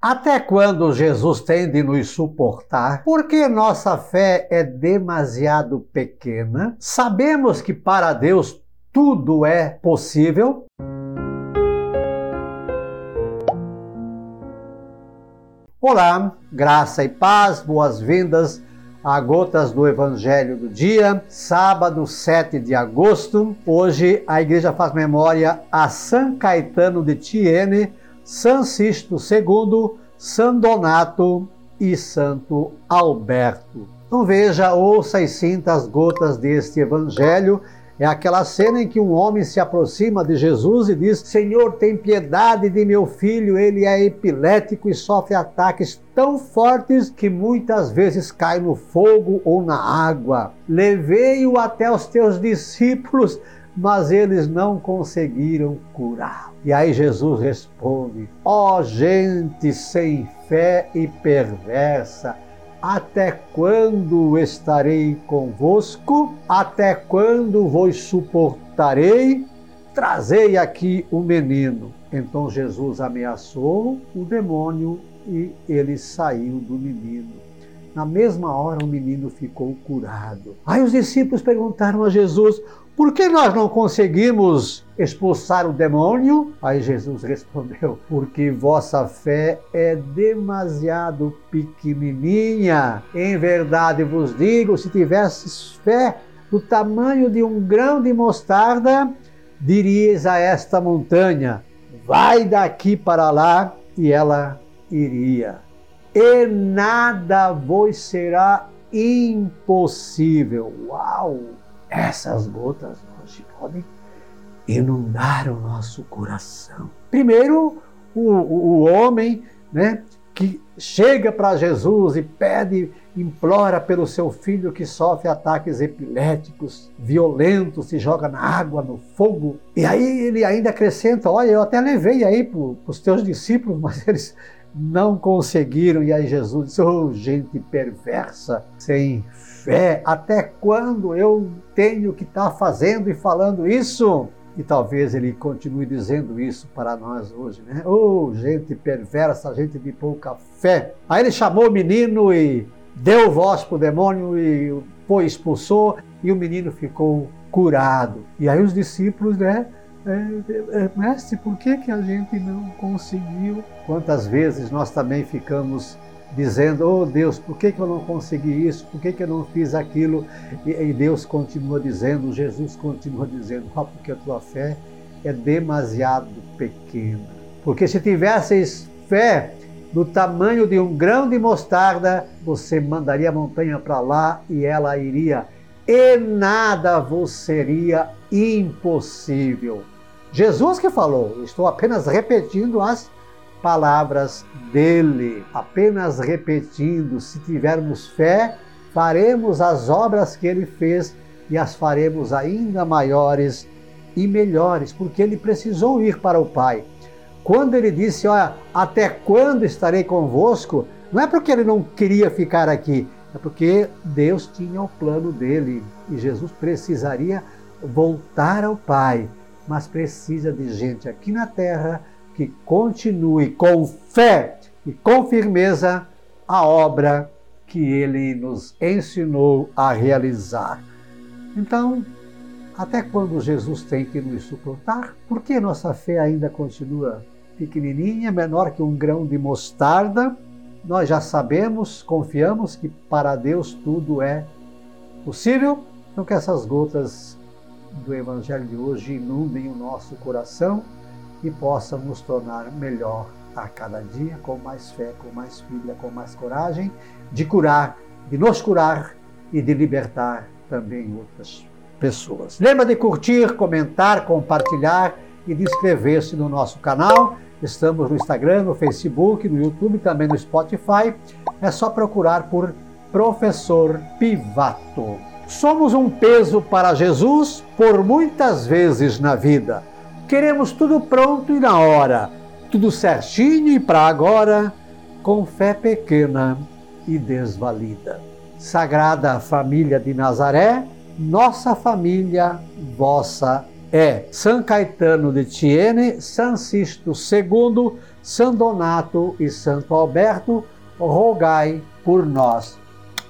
Até quando Jesus tem de nos suportar? Porque nossa fé é demasiado pequena? Sabemos que para Deus tudo é possível? Olá, graça e paz, boas-vindas a Gotas do Evangelho do Dia, sábado 7 de agosto. Hoje a igreja faz memória a São Caetano de Tiene San Sisto II, San Donato e Santo Alberto. Então veja, ouça e sinta as gotas deste evangelho. É aquela cena em que um homem se aproxima de Jesus e diz: Senhor, tem piedade de meu filho, ele é epilético e sofre ataques tão fortes que muitas vezes cai no fogo ou na água. Levei-o até os teus discípulos, mas eles não conseguiram curar. E aí Jesus responde: Ó oh, gente sem fé e perversa, até quando estarei convosco? Até quando vos suportarei? Trazei aqui o menino. Então Jesus ameaçou o demônio e ele saiu do menino. Na mesma hora, o menino ficou curado. Aí os discípulos perguntaram a Jesus: por que nós não conseguimos expulsar o demônio? Aí Jesus respondeu: Porque vossa fé é demasiado pequenininha. Em verdade vos digo: se tivesses fé do tamanho de um grão de mostarda, dirias a esta montanha: Vai daqui para lá, e ela iria. E nada vos será impossível. Uau! essas gotas hoje podem inundar o nosso coração. Primeiro, o, o, o homem né, que chega para Jesus e pede, implora pelo seu filho que sofre ataques epiléticos, violentos, se joga na água, no fogo. E aí ele ainda acrescenta: Olha, eu até levei aí para os teus discípulos, mas eles não conseguiram. E aí Jesus disse: Oh, gente perversa, sem fé, até quando eu tenho que estar tá fazendo e falando isso? E talvez ele continue dizendo isso para nós hoje, né? Oh, gente perversa, gente de pouca fé. Aí ele chamou o menino e deu voz para o demônio e foi expulsou e o menino ficou curado. E aí os discípulos, né? É, é, mestre, por que, que a gente não conseguiu? Quantas vezes nós também ficamos dizendo, oh Deus, por que, que eu não consegui isso? Por que, que eu não fiz aquilo? E, e Deus continua dizendo, Jesus continua dizendo, oh, porque a tua fé é demasiado pequena. Porque se tivesseis fé do tamanho de um grão de mostarda, você mandaria a montanha para lá e ela iria, e nada vos seria impossível. Jesus que falou, estou apenas repetindo as palavras dele, apenas repetindo: se tivermos fé, faremos as obras que ele fez e as faremos ainda maiores e melhores, porque ele precisou ir para o Pai. Quando ele disse: Olha, até quando estarei convosco? Não é porque ele não queria ficar aqui, é porque Deus tinha o plano dele e Jesus precisaria voltar ao Pai, mas precisa de gente aqui na terra que continue com fé e com firmeza a obra que ele nos ensinou a realizar. Então, até quando Jesus tem que nos suportar? Por que nossa fé ainda continua pequenininha, menor que um grão de mostarda? Nós já sabemos, confiamos que para Deus tudo é possível. Então, que essas gotas do Evangelho de hoje inundem o nosso coração e possa nos tornar melhor a cada dia, com mais fé, com mais filha, com mais coragem, de curar, de nos curar e de libertar também outras pessoas. Lembra de curtir, comentar, compartilhar e de inscrever-se no nosso canal. Estamos no Instagram, no Facebook, no YouTube, também no Spotify. É só procurar por Professor Pivato. Somos um peso para Jesus por muitas vezes na vida Queremos tudo pronto e na hora, tudo certinho e para agora, com fé pequena e desvalida. Sagrada Família de Nazaré, nossa família, vossa é. São Caetano de Tiene, São Sisto II, São Donato e Santo Alberto, rogai por nós.